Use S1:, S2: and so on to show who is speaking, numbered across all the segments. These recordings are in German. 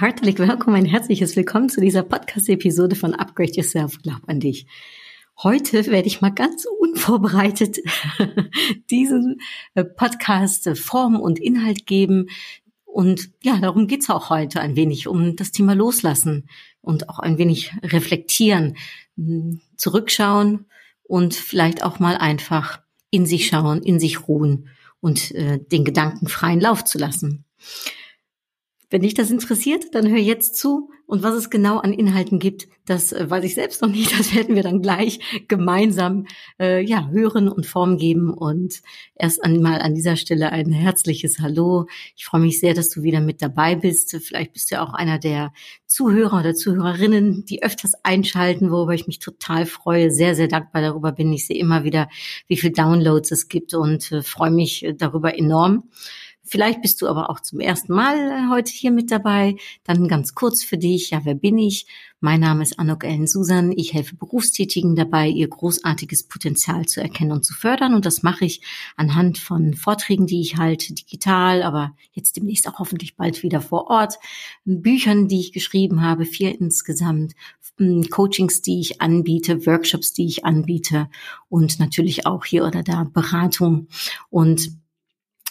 S1: Herzlich willkommen, ein herzliches Willkommen zu dieser Podcast-Episode von Upgrade Yourself. Glaub an dich. Heute werde ich mal ganz unvorbereitet diesen äh, Podcast äh, Form und Inhalt geben. Und ja, darum geht's auch heute ein wenig, um das Thema Loslassen und auch ein wenig reflektieren, mh, zurückschauen und vielleicht auch mal einfach in sich schauen, in sich ruhen und äh, den Gedanken freien Lauf zu lassen. Wenn dich das interessiert, dann hör jetzt zu. Und was es genau an Inhalten gibt, das äh, weiß ich selbst noch nicht. Das werden wir dann gleich gemeinsam äh, ja hören und Form geben. Und erst einmal an dieser Stelle ein herzliches Hallo. Ich freue mich sehr, dass du wieder mit dabei bist. Vielleicht bist du auch einer der Zuhörer oder Zuhörerinnen, die öfters einschalten, worüber ich mich total freue. Sehr, sehr dankbar darüber bin. Ich sehe immer wieder, wie viel Downloads es gibt und äh, freue mich darüber enorm. Vielleicht bist du aber auch zum ersten Mal äh, heute hier mit dabei. Dann ganz kurz für dich. Ja, wer bin ich? Mein Name ist Anok Ellen Susan. Ich helfe Berufstätigen dabei, ihr großartiges Potenzial zu erkennen und zu fördern. Und das mache ich anhand von Vorträgen, die ich halte, digital, aber jetzt demnächst auch hoffentlich bald wieder vor Ort. Büchern, die ich geschrieben habe, vier insgesamt. Coachings, die ich anbiete, Workshops, die ich anbiete und natürlich auch hier oder da Beratung. Und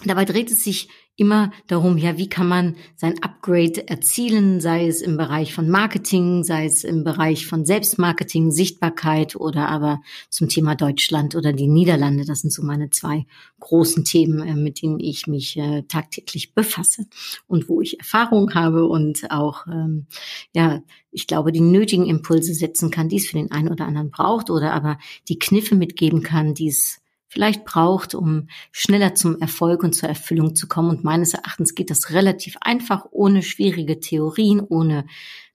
S1: Dabei dreht es sich immer darum, ja, wie kann man sein Upgrade erzielen, sei es im Bereich von Marketing, sei es im Bereich von Selbstmarketing, Sichtbarkeit oder aber zum Thema Deutschland oder die Niederlande. Das sind so meine zwei großen Themen, äh, mit denen ich mich äh, tagtäglich befasse und wo ich Erfahrung habe und auch, ähm, ja, ich glaube, die nötigen Impulse setzen kann, die es für den einen oder anderen braucht oder aber die Kniffe mitgeben kann, die es vielleicht braucht, um schneller zum Erfolg und zur Erfüllung zu kommen. Und meines Erachtens geht das relativ einfach, ohne schwierige Theorien, ohne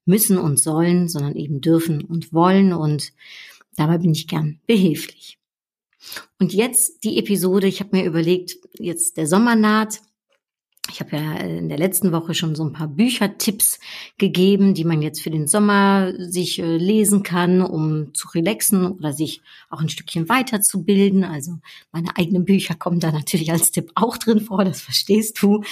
S1: müssen und sollen, sondern eben dürfen und wollen. Und dabei bin ich gern behilflich. Und jetzt die Episode, ich habe mir überlegt, jetzt der Sommer naht. Ich habe ja in der letzten Woche schon so ein paar Büchertipps gegeben, die man jetzt für den Sommer sich äh, lesen kann, um zu relaxen oder sich auch ein Stückchen weiterzubilden. Also meine eigenen Bücher kommen da natürlich als Tipp auch drin vor, das verstehst du.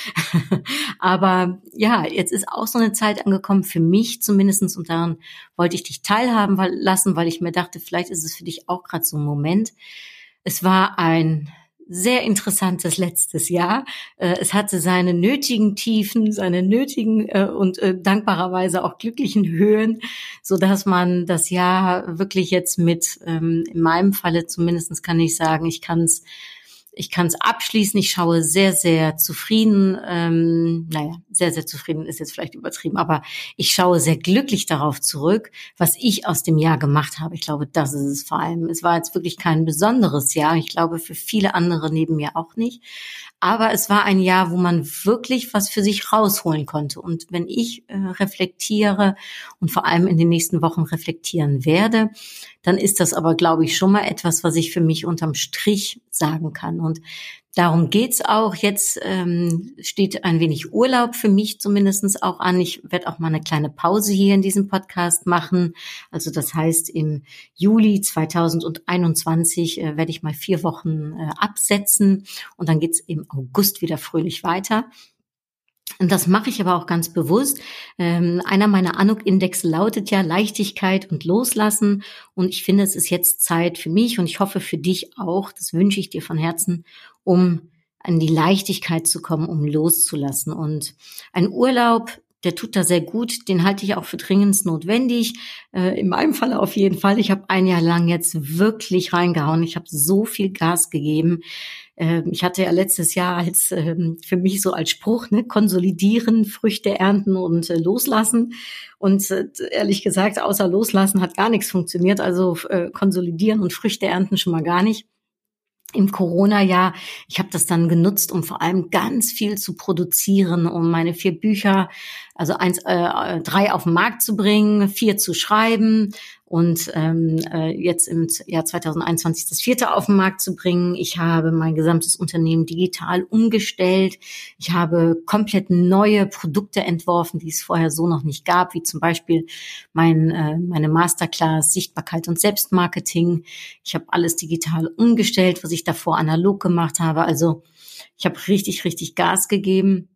S1: Aber ja, jetzt ist auch so eine Zeit angekommen, für mich zumindestens und daran wollte ich dich teilhaben lassen, weil ich mir dachte, vielleicht ist es für dich auch gerade so ein Moment. Es war ein sehr interessantes letztes Jahr. Äh, es hatte seine nötigen Tiefen, seine nötigen äh, und äh, dankbarerweise auch glücklichen Höhen, so dass man das Jahr wirklich jetzt mit, ähm, in meinem Falle zumindestens kann ich sagen, ich kann es ich kann es abschließen. Ich schaue sehr, sehr zufrieden. Ähm, naja, sehr, sehr zufrieden ist jetzt vielleicht übertrieben, aber ich schaue sehr glücklich darauf zurück, was ich aus dem Jahr gemacht habe. Ich glaube, das ist es vor allem. Es war jetzt wirklich kein besonderes Jahr. Ich glaube, für viele andere neben mir auch nicht. Aber es war ein Jahr, wo man wirklich was für sich rausholen konnte. Und wenn ich äh, reflektiere und vor allem in den nächsten Wochen reflektieren werde, dann ist das aber, glaube ich, schon mal etwas, was ich für mich unterm Strich sagen kann. Und darum geht's auch. Jetzt ähm, steht ein wenig Urlaub für mich zumindestens auch an. Ich werde auch mal eine kleine Pause hier in diesem Podcast machen. Also das heißt, im Juli 2021 äh, werde ich mal vier Wochen äh, absetzen und dann geht's im August wieder fröhlich weiter. Und das mache ich aber auch ganz bewusst. Ähm, einer meiner Anuk-Index lautet ja Leichtigkeit und Loslassen. Und ich finde, es ist jetzt Zeit für mich und ich hoffe für dich auch, das wünsche ich dir von Herzen, um an die Leichtigkeit zu kommen, um loszulassen. Und ein Urlaub, der tut da sehr gut, den halte ich auch für dringend notwendig. Äh, in meinem Fall auf jeden Fall. Ich habe ein Jahr lang jetzt wirklich reingehauen. Ich habe so viel Gas gegeben. Ähm, ich hatte ja letztes Jahr als ähm, für mich so als Spruch, ne, konsolidieren, Früchte ernten und äh, loslassen. Und äh, ehrlich gesagt, außer loslassen hat gar nichts funktioniert. Also äh, konsolidieren und Früchte ernten schon mal gar nicht. im Corona-Jahr. Ich habe das dann genutzt, um vor allem ganz viel zu produzieren, um meine vier Bücher, also eins, äh, drei auf den Markt zu bringen, vier zu schreiben und ähm, äh, jetzt im Jahr 2021 das vierte auf den Markt zu bringen. Ich habe mein gesamtes Unternehmen digital umgestellt. Ich habe komplett neue Produkte entworfen, die es vorher so noch nicht gab, wie zum Beispiel mein, äh, meine Masterclass Sichtbarkeit und Selbstmarketing. Ich habe alles digital umgestellt, was ich davor analog gemacht habe. Also ich habe richtig, richtig Gas gegeben.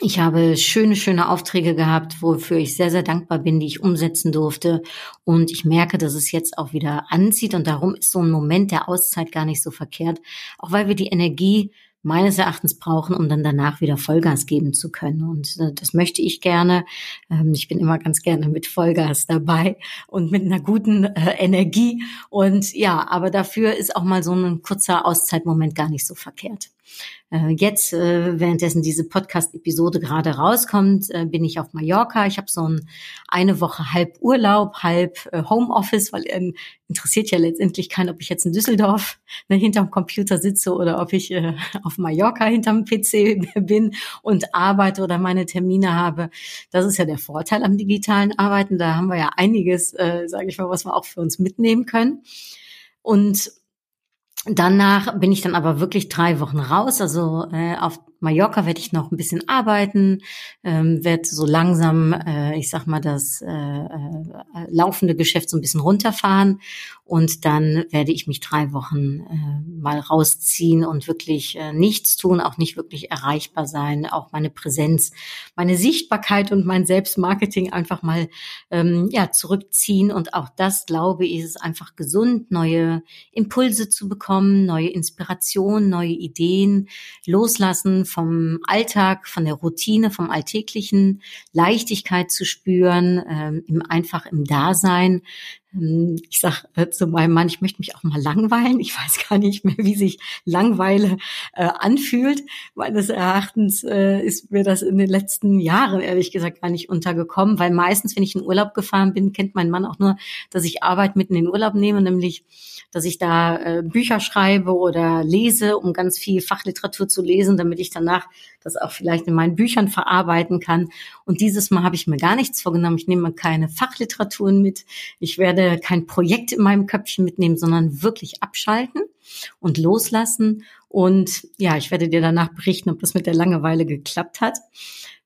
S1: Ich habe schöne, schöne Aufträge gehabt, wofür ich sehr, sehr dankbar bin, die ich umsetzen durfte. Und ich merke, dass es jetzt auch wieder anzieht. Und darum ist so ein Moment der Auszeit gar nicht so verkehrt. Auch weil wir die Energie meines Erachtens brauchen, um dann danach wieder Vollgas geben zu können. Und äh, das möchte ich gerne. Ähm, ich bin immer ganz gerne mit Vollgas dabei und mit einer guten äh, Energie. Und ja, aber dafür ist auch mal so ein kurzer Auszeitmoment gar nicht so verkehrt. Äh, jetzt, äh, währenddessen diese Podcast-Episode gerade rauskommt, äh, bin ich auf Mallorca. Ich habe so ein, eine Woche halb Urlaub, halb Homeoffice, weil ähm, interessiert ja letztendlich keinen, ob ich jetzt in Düsseldorf ne, hinterm Computer sitze oder ob ich äh, auf Mallorca hinterm PC bin und arbeite oder meine Termine habe. Das ist ja der Vorteil am digitalen Arbeiten. Da haben wir ja einiges, äh, sage ich mal, was wir auch für uns mitnehmen können. Und Danach bin ich dann aber wirklich drei Wochen raus. Also äh, auf Mallorca werde ich noch ein bisschen arbeiten, ähm, werde so langsam, äh, ich sag mal, das äh, äh, laufende Geschäft so ein bisschen runterfahren und dann werde ich mich drei Wochen äh, mal rausziehen und wirklich äh, nichts tun, auch nicht wirklich erreichbar sein, auch meine Präsenz, meine Sichtbarkeit und mein Selbstmarketing einfach mal ähm, ja zurückziehen und auch das glaube ich ist einfach gesund, neue Impulse zu bekommen, neue Inspiration, neue Ideen, loslassen vom Alltag, von der Routine, vom Alltäglichen, Leichtigkeit zu spüren, ähm, im, einfach im Dasein. Ähm, ich sag äh, zu meinem Mann, ich möchte mich auch mal langweilen. Ich weiß gar nicht mehr, wie sich Langweile äh, anfühlt. Meines Erachtens äh, ist mir das in den letzten Jahren ehrlich gesagt gar nicht untergekommen, weil meistens, wenn ich in Urlaub gefahren bin, kennt mein Mann auch nur, dass ich Arbeit mitten in den Urlaub nehme, nämlich dass ich da äh, Bücher schreibe oder lese, um ganz viel Fachliteratur zu lesen, damit ich danach das auch vielleicht in meinen Büchern verarbeiten kann. Und dieses Mal habe ich mir gar nichts vorgenommen. Ich nehme keine Fachliteraturen mit. Ich werde kein Projekt in meinem Köpfchen mitnehmen, sondern wirklich abschalten und loslassen. Und ja, ich werde dir danach berichten, ob das mit der Langeweile geklappt hat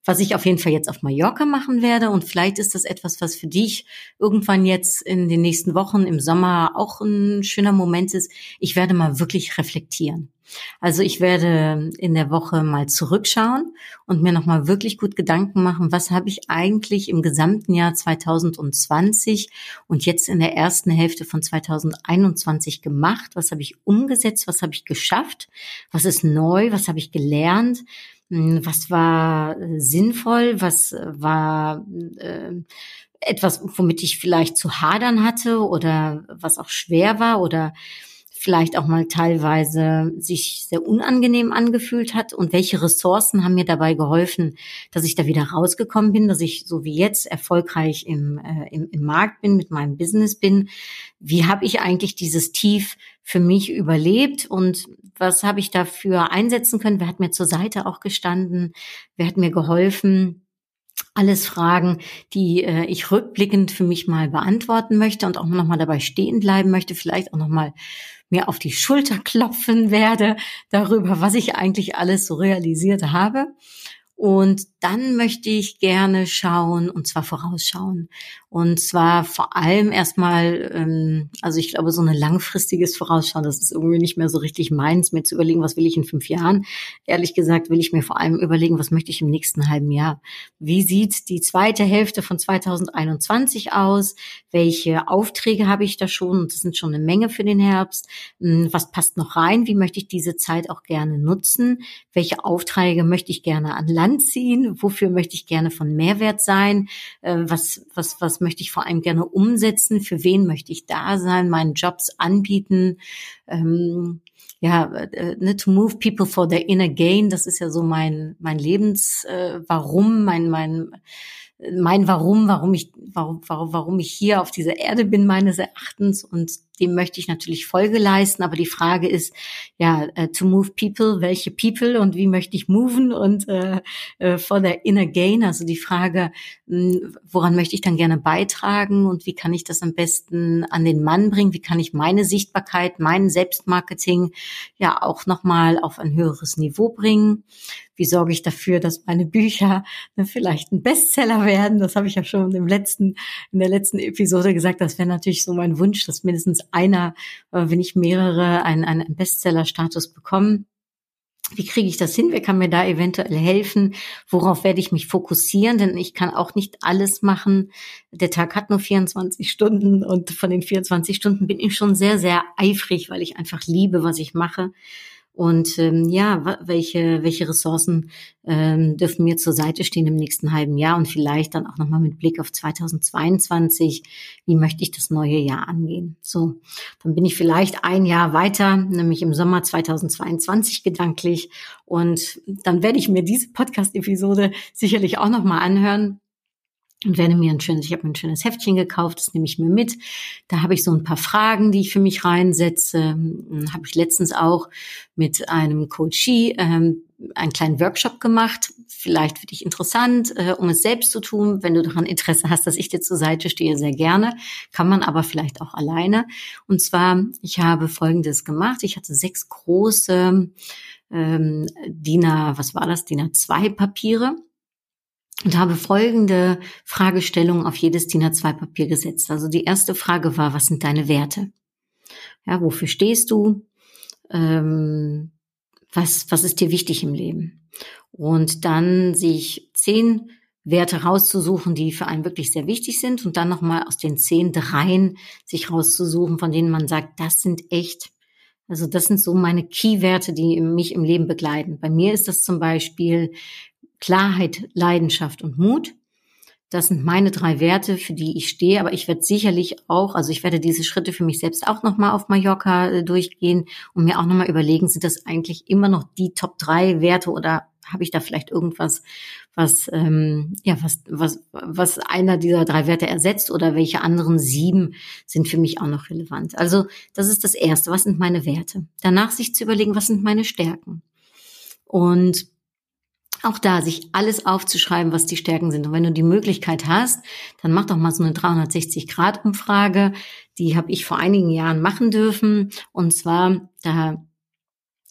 S1: was ich auf jeden Fall jetzt auf Mallorca machen werde. Und vielleicht ist das etwas, was für dich irgendwann jetzt in den nächsten Wochen im Sommer auch ein schöner Moment ist. Ich werde mal wirklich reflektieren. Also ich werde in der Woche mal zurückschauen und mir nochmal wirklich gut Gedanken machen, was habe ich eigentlich im gesamten Jahr 2020 und jetzt in der ersten Hälfte von 2021 gemacht, was habe ich umgesetzt, was habe ich geschafft, was ist neu, was habe ich gelernt, hm, was war äh, sinnvoll, was war äh, etwas, womit ich vielleicht zu hadern hatte oder was auch schwer war oder vielleicht auch mal teilweise sich sehr unangenehm angefühlt hat und welche Ressourcen haben mir dabei geholfen, dass ich da wieder rausgekommen bin, dass ich so wie jetzt erfolgreich im, äh, im, im Markt bin, mit meinem Business bin. Wie habe ich eigentlich dieses Tief für mich überlebt und was habe ich dafür einsetzen können? Wer hat mir zur Seite auch gestanden? Wer hat mir geholfen? Alles Fragen, die äh, ich rückblickend für mich mal beantworten möchte und auch nochmal dabei stehen bleiben möchte, vielleicht auch nochmal mir auf die Schulter klopfen werde darüber, was ich eigentlich alles so realisiert habe. Und dann möchte ich gerne schauen, und zwar vorausschauen. Und zwar vor allem erstmal, ähm, also ich glaube, so ein langfristiges Vorausschauen, das ist irgendwie nicht mehr so richtig meins, mir zu überlegen, was will ich in fünf Jahren. Ehrlich gesagt will ich mir vor allem überlegen, was möchte ich im nächsten halben Jahr. Wie sieht die zweite Hälfte von 2021 aus? Welche Aufträge habe ich da schon? Und das sind schon eine Menge für den Herbst. Hm, was passt noch rein? Wie möchte ich diese Zeit auch gerne nutzen? Welche Aufträge möchte ich gerne an Land ziehen? Wofür möchte ich gerne von Mehrwert sein? Äh, was, was, was möchte ich vor allem gerne umsetzen? Für wen möchte ich da sein? Meinen Jobs anbieten? Ähm, ja, äh, ne, to move people for their inner gain, das ist ja so mein mein Lebens äh, Warum, mein mein mein Warum, warum ich, warum, warum, warum ich hier auf dieser Erde bin meines Erachtens und dem möchte ich natürlich Folge leisten. Aber die Frage ist, ja, uh, to move people, welche people und wie möchte ich moven und äh, uh, for the inner gain, also die Frage, mh, hm, woran möchte ich dann gerne beitragen und wie kann ich das am besten an den Mann bringen? Wie kann ich meine Sichtbarkeit, mein Selbstmarketing ja auch nochmal auf ein höheres Niveau bringen? Wie sorge ich dafür, dass meine Bücher ne, vielleicht ein Bestseller werden? Das habe ich ja schon im letzten, in der letzten Episode gesagt. Das wäre natürlich so mein Wunsch, dass mindestens einer, äh, wenn ich mehrere, einen, einen Bestseller-Status bekommen. Wie kriege ich das hin? Wer kann mir da eventuell helfen? Worauf werde ich mich fokussieren? Denn ich kann auch nicht alles machen. Der Tag hat nur 24 Stunden und von den 24 Stunden bin ich schon sehr, sehr eifrig, weil ich einfach liebe, was ich mache. Und ähm, ja, welche, welche Ressourcen ähm, dürfen mir zur Seite stehen im nächsten halben Jahr und vielleicht dann auch nochmal mit Blick auf 2022, wie möchte ich das neue Jahr angehen? So, dann bin ich vielleicht ein Jahr weiter, nämlich im Sommer 2022 gedanklich. Und dann werde ich mir diese Podcast-Episode sicherlich auch nochmal anhören und werde mir ein schönes, ich habe mir ein schönes Heftchen gekauft, das nehme ich mir mit. Da habe ich so ein paar Fragen, die ich für mich reinsetze. Hm, habe ich letztens auch mit einem Coachie ähm, einen kleinen Workshop gemacht. Vielleicht für dich interessant, äh, um es selbst zu tun. Wenn du daran Interesse hast, dass ich dir zur Seite stehe, sehr gerne. Kann man aber vielleicht auch alleine. Und zwar, ich habe Folgendes gemacht. Ich hatte sechs große ähm, DIN A, was war das? DIN A2 Papiere und habe folgende Fragestellung auf jedes DIN A2-Papier gesetzt. Also die erste Frage war, was sind deine Werte? Ja, wofür stehst du? Ähm, was, was ist dir wichtig im Leben? Und dann sich zehn Werte rauszusuchen, die für einen wirklich sehr wichtig sind und dann nochmal aus den zehn dreien sich rauszusuchen, von denen man sagt, das sind echt, also das sind so meine Key-Werte, die mich im Leben begleiten. Bei mir ist das zum Beispiel Klarheit, Leidenschaft und Mut. Das sind meine drei Werte, für die ich stehe. Aber ich werde sicherlich auch, also ich werde diese Schritte für mich selbst auch nochmal auf Mallorca äh, durchgehen und mir auch nochmal überlegen, sind das eigentlich immer noch die Top drei Werte oder habe ich da vielleicht irgendwas, was ähm, ja was was was einer dieser drei Werte ersetzt oder welche anderen sieben sind für mich auch noch relevant. Also das ist das erste. Was sind meine Werte? Danach sich zu überlegen, was sind meine Stärken und auch da sich alles aufzuschreiben, was die Stärken sind. Und wenn du die Möglichkeit hast, dann mach doch mal so eine 360-Grad-Umfrage. Die habe ich vor einigen Jahren machen dürfen. Und zwar, da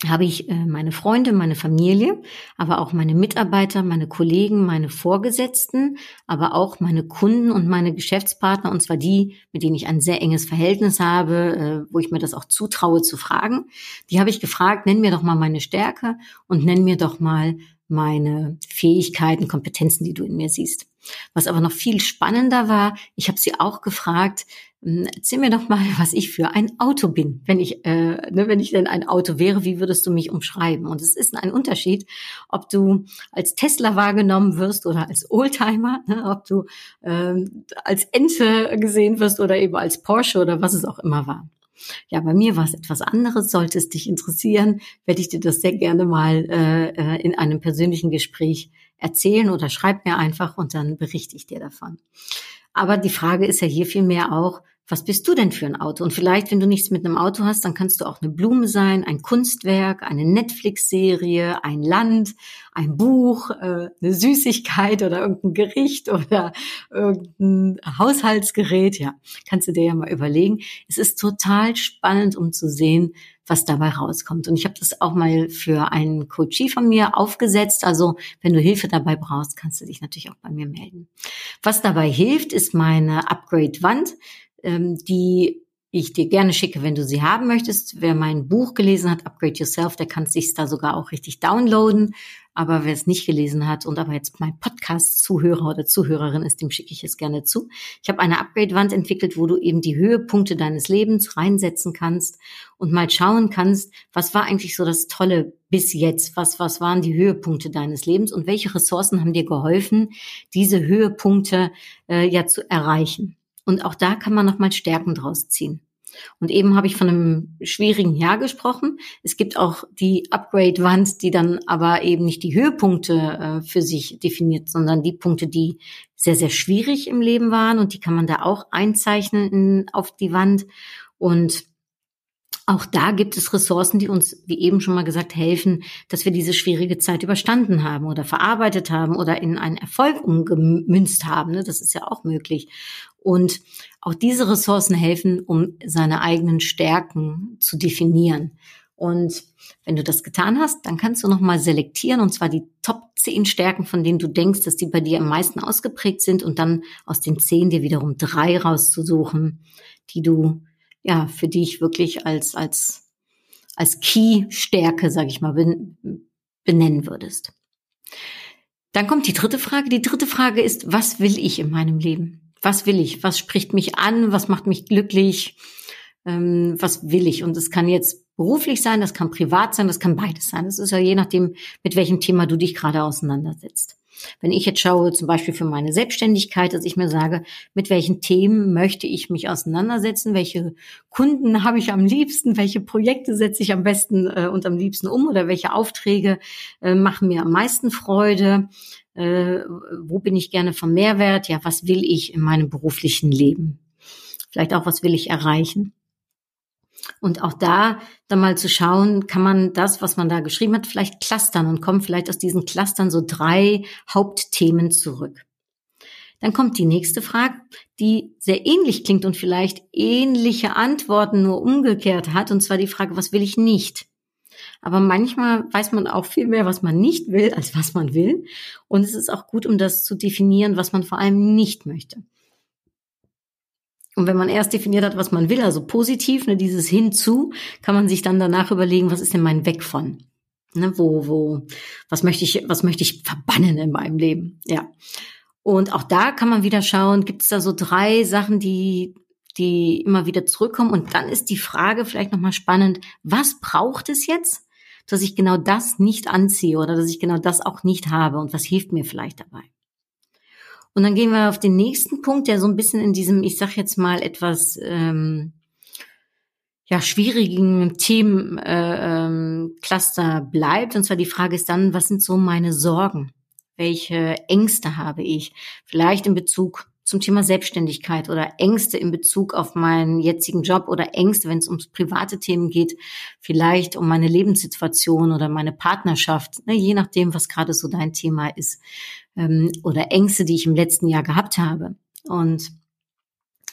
S1: habe ich äh, meine Freunde, meine Familie, aber auch meine Mitarbeiter, meine Kollegen, meine Vorgesetzten, aber auch meine Kunden und meine Geschäftspartner, und zwar die, mit denen ich ein sehr enges Verhältnis habe, äh, wo ich mir das auch zutraue zu fragen. Die habe ich gefragt, nenn mir doch mal meine Stärke und nenn mir doch mal meine Fähigkeiten, Kompetenzen, die du in mir siehst. Was aber noch viel spannender war, ich habe sie auch gefragt, hm, erzähl mir doch mal, was ich für ein Auto bin. Wenn ich, äh, ne, wenn ich denn ein Auto wäre, wie würdest du mich umschreiben? Und es ist ein Unterschied, ob du als Tesla wahrgenommen wirst oder als Oldtimer, ne, ob du äh, als Ente gesehen wirst oder eben als Porsche oder was es auch immer war. Ja, bei mir war es etwas anderes. Sollte es dich interessieren, werde ich dir das sehr gerne mal äh, äh, in einem persönlichen Gespräch erzählen oder schreib mir einfach und dann berichte ich dir davon. Aber die Frage ist ja hier vielmehr auch, was bist du denn für ein Auto? Und vielleicht, wenn du nichts mit einem Auto hast, dann kannst du auch eine Blume sein, ein Kunstwerk, eine Netflix-Serie, ein Land, ein Buch, äh, eine Süßigkeit oder irgendein Gericht oder irgendein Haushaltsgerät. Ja, kannst du dir ja mal überlegen. Es ist total spannend, um zu sehen, was dabei rauskommt. Und ich habe das auch mal für einen Coachie von mir aufgesetzt. Also wenn du Hilfe dabei brauchst, kannst du dich natürlich auch bei mir melden. Was dabei hilft, ist meine Upgrade-Wand ähm, die ich dir gerne schicke, wenn du sie haben möchtest. Wer mein Buch gelesen hat, Upgrade Yourself, der kann sich da sogar auch richtig downloaden. Aber wer es nicht gelesen hat und aber jetzt mein Podcast-Zuhörer oder Zuhörerin ist, dem schicke ich es gerne zu. Ich habe eine Upgrade-Wand entwickelt, wo du eben die Höhepunkte deines Lebens reinsetzen kannst und mal schauen kannst, was war eigentlich so das Tolle bis jetzt? Was, was waren die Höhepunkte deines Lebens und welche Ressourcen haben dir geholfen, diese Höhepunkte äh, ja zu erreichen? Und auch da kann man nochmal Stärken draus ziehen. Und eben habe ich von einem schwierigen Jahr gesprochen. Es gibt auch die Upgrade-Wand, die dann aber eben nicht die Höhepunkte äh, für sich definiert, sondern die Punkte, die sehr, sehr schwierig im Leben waren. Und die kann man da auch einzeichnen in, auf die Wand. Und auch da gibt es Ressourcen, die uns, wie eben schon mal gesagt, helfen, dass wir diese schwierige Zeit überstanden haben oder verarbeitet haben oder in einen Erfolg umgemünzt haben. Ne? Das ist ja auch möglich. Und auch diese Ressourcen helfen, um seine eigenen Stärken zu definieren. Und wenn du das getan hast, dann kannst du nochmal selektieren und zwar die Top 10 Stärken, von denen du denkst, dass die bei dir am meisten ausgeprägt sind und dann aus den 10 dir wiederum drei rauszusuchen, die du ja, für die ich wirklich als, als, als Key-Stärke, sage ich mal, benennen würdest. Dann kommt die dritte Frage. Die dritte Frage ist, was will ich in meinem Leben? Was will ich? Was spricht mich an? Was macht mich glücklich? Ähm, was will ich? Und es kann jetzt beruflich sein, das kann privat sein, das kann beides sein. Das ist ja je nachdem, mit welchem Thema du dich gerade auseinandersetzt. Wenn ich jetzt schaue, zum Beispiel für meine Selbstständigkeit, dass ich mir sage, mit welchen Themen möchte ich mich auseinandersetzen, welche Kunden habe ich am liebsten, welche Projekte setze ich am besten äh, und am liebsten um? Oder welche Aufträge äh, machen mir am meisten Freude, äh, wo bin ich gerne vom Mehrwert, ja, was will ich in meinem beruflichen Leben? Vielleicht auch, was will ich erreichen? Und auch da dann mal zu schauen, kann man das, was man da geschrieben hat, vielleicht clustern und kommen vielleicht aus diesen Clustern so drei Hauptthemen zurück. Dann kommt die nächste Frage, die sehr ähnlich klingt und vielleicht ähnliche Antworten nur umgekehrt hat, und zwar die Frage, was will ich nicht? Aber manchmal weiß man auch viel mehr, was man nicht will, als was man will. Und es ist auch gut, um das zu definieren, was man vor allem nicht möchte. Und wenn man erst definiert hat, was man will, also positiv, ne, dieses hinzu, kann man sich dann danach überlegen, was ist denn mein Weg von? Ne, wo, wo, was möchte ich, was möchte ich verbannen in meinem Leben? Ja. Und auch da kann man wieder schauen, gibt es da so drei Sachen, die, die immer wieder zurückkommen. Und dann ist die Frage vielleicht nochmal spannend, was braucht es jetzt, dass ich genau das nicht anziehe oder dass ich genau das auch nicht habe und was hilft mir vielleicht dabei? Und dann gehen wir auf den nächsten Punkt, der so ein bisschen in diesem, ich sag jetzt mal, etwas ähm, ja, schwierigen Themencluster äh, ähm, bleibt. Und zwar die Frage ist dann, was sind so meine Sorgen? Welche Ängste habe ich? Vielleicht in Bezug zum Thema Selbstständigkeit oder Ängste in Bezug auf meinen jetzigen Job oder Ängste, wenn es ums private Themen geht, vielleicht um meine Lebenssituation oder meine Partnerschaft, ne, je nachdem, was gerade so dein Thema ist ähm, oder Ängste, die ich im letzten Jahr gehabt habe. Und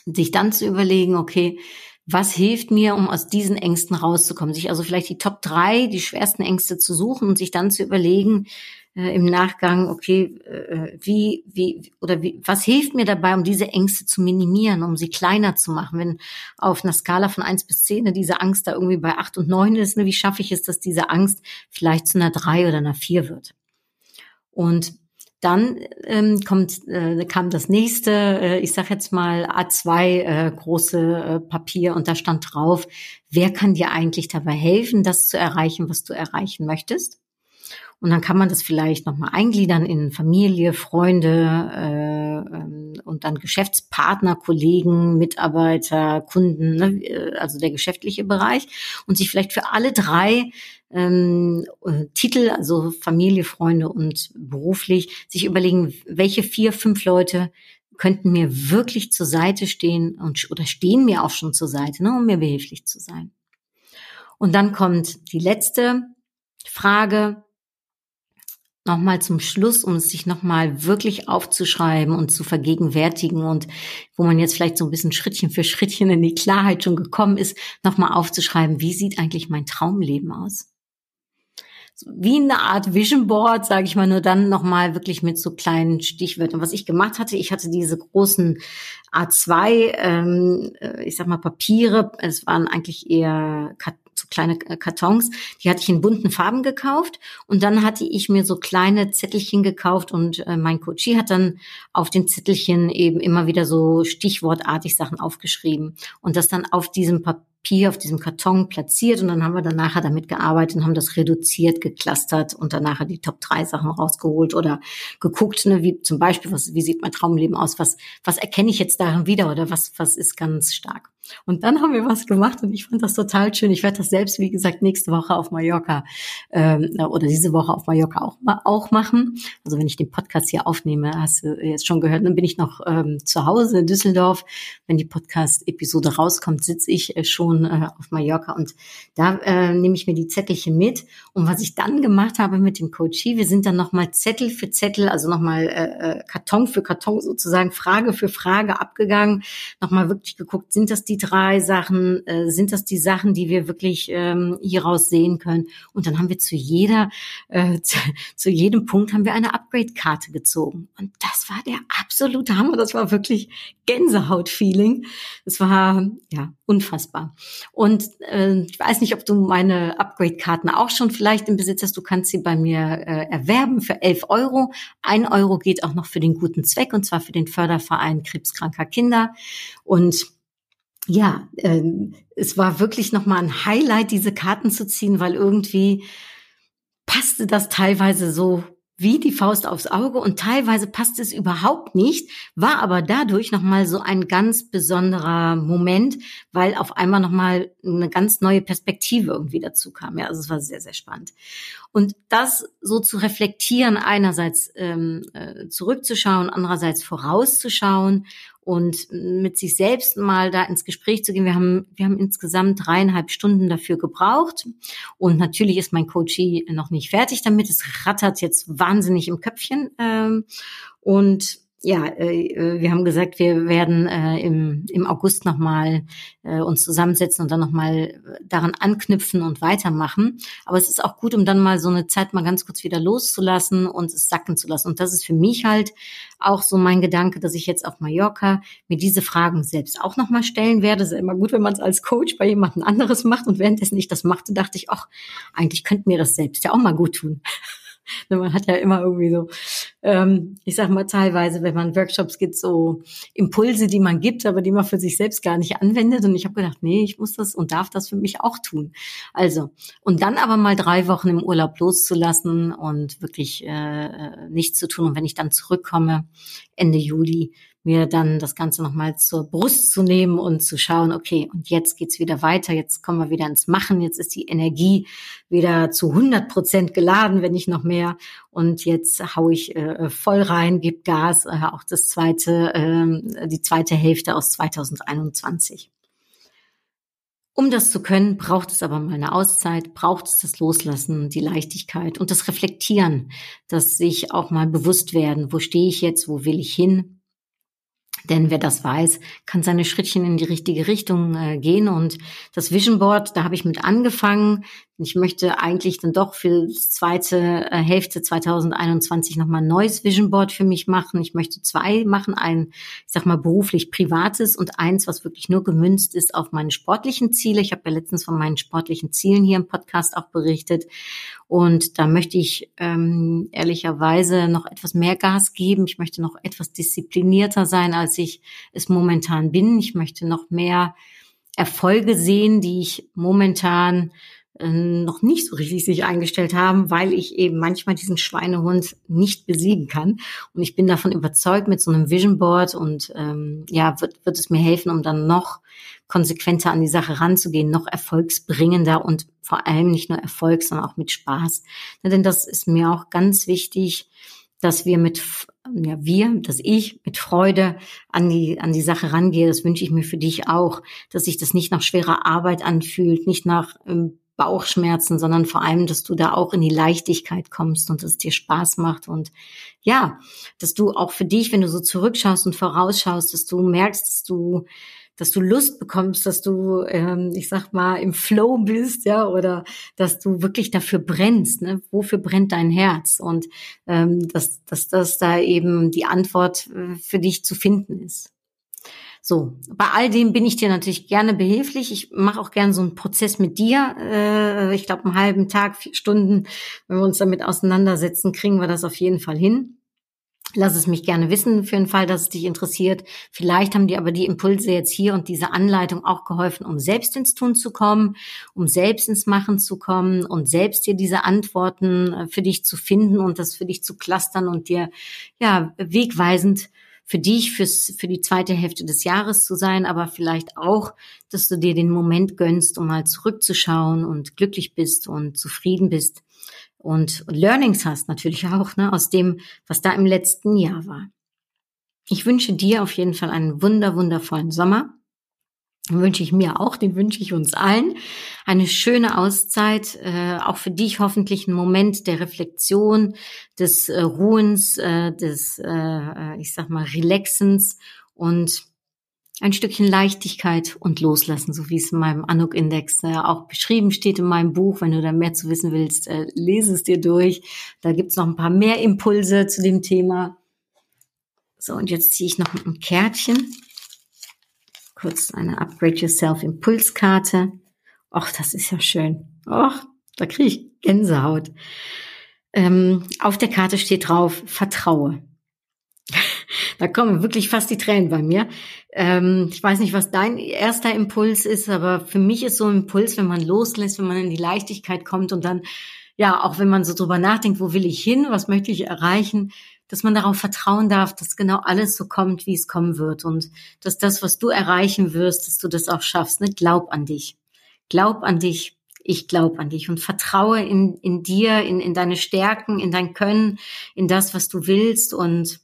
S1: sich dann zu überlegen, okay, was hilft mir, um aus diesen Ängsten rauszukommen? Sich also vielleicht die Top drei, die schwersten Ängste zu suchen und sich dann zu überlegen, äh, im Nachgang, okay, äh, wie, wie, oder wie, was hilft mir dabei, um diese Ängste zu minimieren, um sie kleiner zu machen? Wenn auf einer Skala von eins bis zehn ne, diese Angst da irgendwie bei acht und neun ist, ne, wie schaffe ich es, dass diese Angst vielleicht zu einer drei oder einer vier wird? Und dann ähm, kommt, äh, kam das nächste, äh, ich sage jetzt mal A2 äh, große äh, Papier und da stand drauf, wer kann dir eigentlich dabei helfen, das zu erreichen, was du erreichen möchtest? Und dann kann man das vielleicht nochmal eingliedern in Familie, Freunde äh, ähm, und dann Geschäftspartner, Kollegen, Mitarbeiter, Kunden, ne, äh, also der geschäftliche Bereich und sich vielleicht für alle drei ähm, äh, Titel, also Familie, Freunde und beruflich, sich überlegen, welche vier, fünf Leute könnten mir wirklich zur Seite stehen und oder stehen mir auch schon zur Seite, ne, um mir behilflich zu sein. Und dann kommt die letzte Frage, nochmal zum Schluss, um es sich nochmal wirklich aufzuschreiben und zu vergegenwärtigen und wo man jetzt vielleicht so ein bisschen Schrittchen für Schrittchen in die Klarheit schon gekommen ist, nochmal aufzuschreiben, wie sieht eigentlich mein Traumleben aus? Wie eine Art Vision Board, sage ich mal, nur dann nochmal wirklich mit so kleinen Stichwörtern. Was ich gemacht hatte, ich hatte diese großen A2, ähm, äh, ich sag mal Papiere, es waren eigentlich eher so kleine äh, Kartons, die hatte ich in bunten Farben gekauft und dann hatte ich mir so kleine Zettelchen gekauft und äh, mein Coachie hat dann auf den Zettelchen eben immer wieder so stichwortartig Sachen aufgeschrieben und das dann auf diesem Papier, auf diesem Karton platziert und dann haben wir dann nachher damit gearbeitet und haben das reduziert, geklustert und dann nachher die Top drei Sachen rausgeholt oder geguckt, ne, wie zum Beispiel, was, wie sieht mein Traumleben aus, was, was erkenne ich jetzt darin wieder oder was, was ist ganz stark. Und dann haben wir was gemacht und ich fand das total schön. Ich werde das selbst, wie gesagt, nächste Woche auf Mallorca ähm, oder diese Woche auf Mallorca auch, auch machen. Also wenn ich den Podcast hier aufnehme, hast du jetzt schon gehört, dann bin ich noch ähm, zu Hause in Düsseldorf. Wenn die Podcast-Episode rauskommt, sitze ich äh, schon äh, auf Mallorca und da äh, nehme ich mir die Zettelchen mit. Und was ich dann gemacht habe mit dem Coachie, wir sind dann nochmal Zettel für Zettel, also nochmal äh, äh, Karton für Karton sozusagen, Frage für Frage abgegangen, nochmal wirklich geguckt, sind das die drei Sachen, äh, sind das die Sachen, die wir wirklich ähm, hieraus sehen können? Und dann haben wir zu jeder, äh, zu, zu jedem Punkt haben wir eine Upgrade-Karte gezogen. Und das war der absolute Hammer. Das war wirklich Gänsehaut-Feeling. Das war ja unfassbar. Und äh, ich weiß nicht, ob du meine Upgrade-Karten auch schon vielleicht im Besitz hast. Du kannst sie bei mir äh, erwerben für 11 Euro. Ein Euro geht auch noch für den guten Zweck und zwar für den Förderverein krebskranker Kinder. Und ja, äh, es war wirklich nochmal ein Highlight, diese Karten zu ziehen, weil irgendwie passte das teilweise so wie die Faust aufs Auge und teilweise passte es überhaupt nicht, war aber dadurch nochmal so ein ganz besonderer Moment, weil auf einmal nochmal eine ganz neue Perspektive irgendwie dazu kam. Ja, also es war sehr, sehr spannend. Und das so zu reflektieren, einerseits ähm, äh, zurückzuschauen, andererseits vorauszuschauen und mit sich selbst mal da ins Gespräch zu gehen. Wir haben, wir haben insgesamt dreieinhalb Stunden dafür gebraucht. Und natürlich ist mein Coachie noch nicht fertig damit. Es rattert jetzt wahnsinnig im Köpfchen. Ähm, und ja, äh, äh, wir haben gesagt, wir werden äh, im, August nochmal uns zusammensetzen und dann nochmal daran anknüpfen und weitermachen. Aber es ist auch gut, um dann mal so eine Zeit mal ganz kurz wieder loszulassen und es sacken zu lassen. Und das ist für mich halt auch so mein Gedanke, dass ich jetzt auf Mallorca mir diese Fragen selbst auch nochmal stellen werde. Es ist immer gut, wenn man es als Coach bei jemandem anderes macht. Und währenddessen ich das machte, dachte ich, ach, eigentlich könnte mir das selbst ja auch mal gut tun. Man hat ja immer irgendwie so, ähm, ich sag mal teilweise, wenn man Workshops gibt, so Impulse, die man gibt, aber die man für sich selbst gar nicht anwendet. Und ich habe gedacht, nee, ich muss das und darf das für mich auch tun. Also, und dann aber mal drei Wochen im Urlaub loszulassen und wirklich äh, äh nichts zu tun. Und wenn ich dann zurückkomme, Ende Juli, mir dann das Ganze nochmal zur Brust zu nehmen und zu schauen, okay, und jetzt geht's wieder weiter, jetzt kommen wir wieder ins Machen, jetzt ist die Energie wieder zu 100 Prozent geladen, wenn nicht noch mehr. Und jetzt hau ich äh, voll rein, gebe Gas, äh, auch das zweite, äh, die zweite Hälfte aus 2021. Um das zu können, braucht es aber mal eine Auszeit, braucht es das Loslassen, die Leichtigkeit und das Reflektieren, dass sich auch mal bewusst werden, wo stehe ich jetzt, wo will ich hin denn wer das weiß, kann seine Schrittchen in die richtige Richtung äh, gehen. Und das Vision Board, da habe ich mit angefangen. Ich möchte eigentlich dann doch für die zweite äh, Hälfte 2021 nochmal ein neues Vision Board für mich machen. Ich möchte zwei machen, ein, ich sag mal, beruflich privates und eins, was wirklich nur gemünzt ist auf meine sportlichen Ziele. Ich habe ja letztens von meinen sportlichen Zielen hier im Podcast auch berichtet. Und da möchte ich ähm, ehrlicherweise noch etwas mehr Gas geben. Ich möchte noch etwas disziplinierter sein, als ich es momentan bin. Ich möchte noch mehr Erfolge sehen, die ich momentan noch nicht so richtig sich eingestellt haben, weil ich eben manchmal diesen Schweinehund nicht besiegen kann. Und ich bin davon überzeugt, mit so einem Vision Board und ähm, ja, wird, wird es mir helfen, um dann noch konsequenter an die Sache ranzugehen, noch erfolgsbringender und vor allem nicht nur Erfolg, sondern auch mit Spaß. Denn das ist mir auch ganz wichtig, dass wir mit, ja, wir, dass ich mit Freude an die, an die Sache rangehe. Das wünsche ich mir für dich auch, dass sich das nicht nach schwerer Arbeit anfühlt, nicht nach ähm, Bauchschmerzen, sondern vor allem, dass du da auch in die Leichtigkeit kommst und es dir Spaß macht und ja, dass du auch für dich, wenn du so zurückschaust und vorausschaust, dass du merkst, dass du dass du Lust bekommst, dass du, ähm, ich sag mal, im Flow bist, ja, oder dass du wirklich dafür brennst. Ne? Wofür brennt dein Herz? Und ähm, dass, dass das da eben die Antwort äh, für dich zu finden ist. So, bei all dem bin ich dir natürlich gerne behilflich. Ich mache auch gerne so einen Prozess mit dir. Äh, ich glaube, einen halben Tag, vier Stunden, wenn wir uns damit auseinandersetzen, kriegen wir das auf jeden Fall hin. Lass es mich gerne wissen für den Fall, dass es dich interessiert. Vielleicht haben dir aber die Impulse jetzt hier und diese Anleitung auch geholfen, um selbst ins Tun zu kommen, um selbst ins Machen zu kommen und selbst dir diese Antworten äh, für dich zu finden und das für dich zu clustern und dir ja wegweisend für dich, fürs, für die zweite Hälfte des Jahres zu sein, aber vielleicht auch, dass du dir den Moment gönnst, um mal zurückzuschauen und glücklich bist und zufrieden bist und Learnings hast natürlich auch, ne, aus dem, was da im letzten Jahr war. Ich wünsche dir auf jeden Fall einen wunder, wundervollen Sommer. Wünsche ich mir auch, den wünsche ich uns allen. Eine schöne Auszeit, äh, auch für dich hoffentlich ein Moment der Reflexion, des äh, Ruhens, äh, des, äh ich sag mal, Relaxens und ein Stückchen Leichtigkeit und Loslassen, so wie es in meinem Anuk-Index äh, auch beschrieben steht in meinem Buch. Wenn du da mehr zu wissen willst, äh, lese es dir durch. Da gibt's noch ein paar mehr Impulse zu dem Thema. So, und jetzt ziehe ich noch ein Kärtchen. Kurz eine Upgrade Yourself Impulskarte. Och, das ist ja schön. Och, da kriege ich Gänsehaut. Ähm, auf der Karte steht drauf, vertraue. Da kommen wirklich fast die Tränen bei mir. Ähm, ich weiß nicht, was dein erster Impuls ist, aber für mich ist so ein Impuls, wenn man loslässt, wenn man in die Leichtigkeit kommt und dann, ja, auch wenn man so drüber nachdenkt, wo will ich hin, was möchte ich erreichen, dass man darauf vertrauen darf, dass genau alles so kommt, wie es kommen wird und dass das, was du erreichen wirst, dass du das auch schaffst. Ne? Glaub an dich. Glaub an dich. Ich glaube an dich und vertraue in, in dir, in, in deine Stärken, in dein Können, in das, was du willst und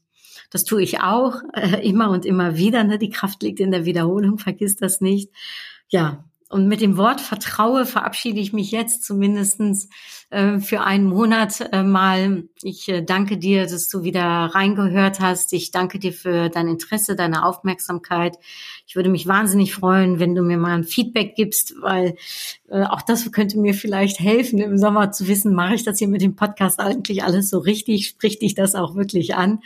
S1: das tue ich auch äh, immer und immer wieder. Ne? Die Kraft liegt in der Wiederholung, vergiss das nicht. Ja, und mit dem Wort Vertraue verabschiede ich mich jetzt zumindestens äh, für einen Monat äh, mal. Ich äh, danke dir, dass du wieder reingehört hast. Ich danke dir für dein Interesse, deine Aufmerksamkeit. Ich würde mich wahnsinnig freuen, wenn du mir mal ein Feedback gibst, weil äh, auch das könnte mir vielleicht helfen, im Sommer zu wissen, mache ich das hier mit dem Podcast eigentlich alles so richtig? Spricht dich das auch wirklich an?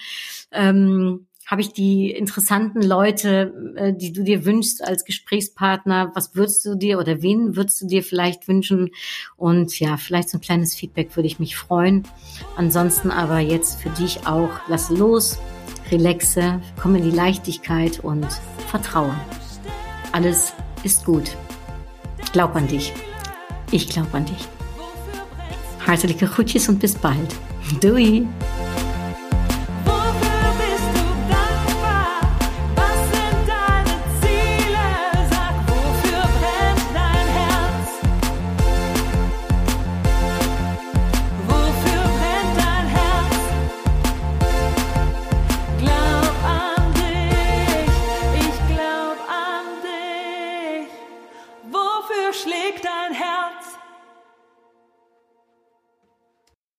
S1: Ähm, habe ich die interessanten Leute, äh, die du dir wünschst als Gesprächspartner? Was würdest du dir oder wen würdest du dir vielleicht wünschen? Und ja, vielleicht so ein kleines Feedback würde ich mich freuen. Ansonsten aber jetzt für dich auch, lass los, relaxe, komm in die Leichtigkeit und vertraue. Alles ist gut. Glaub an dich. Ich glaub an dich. Hartelijke groetjes und bis bald. Doei!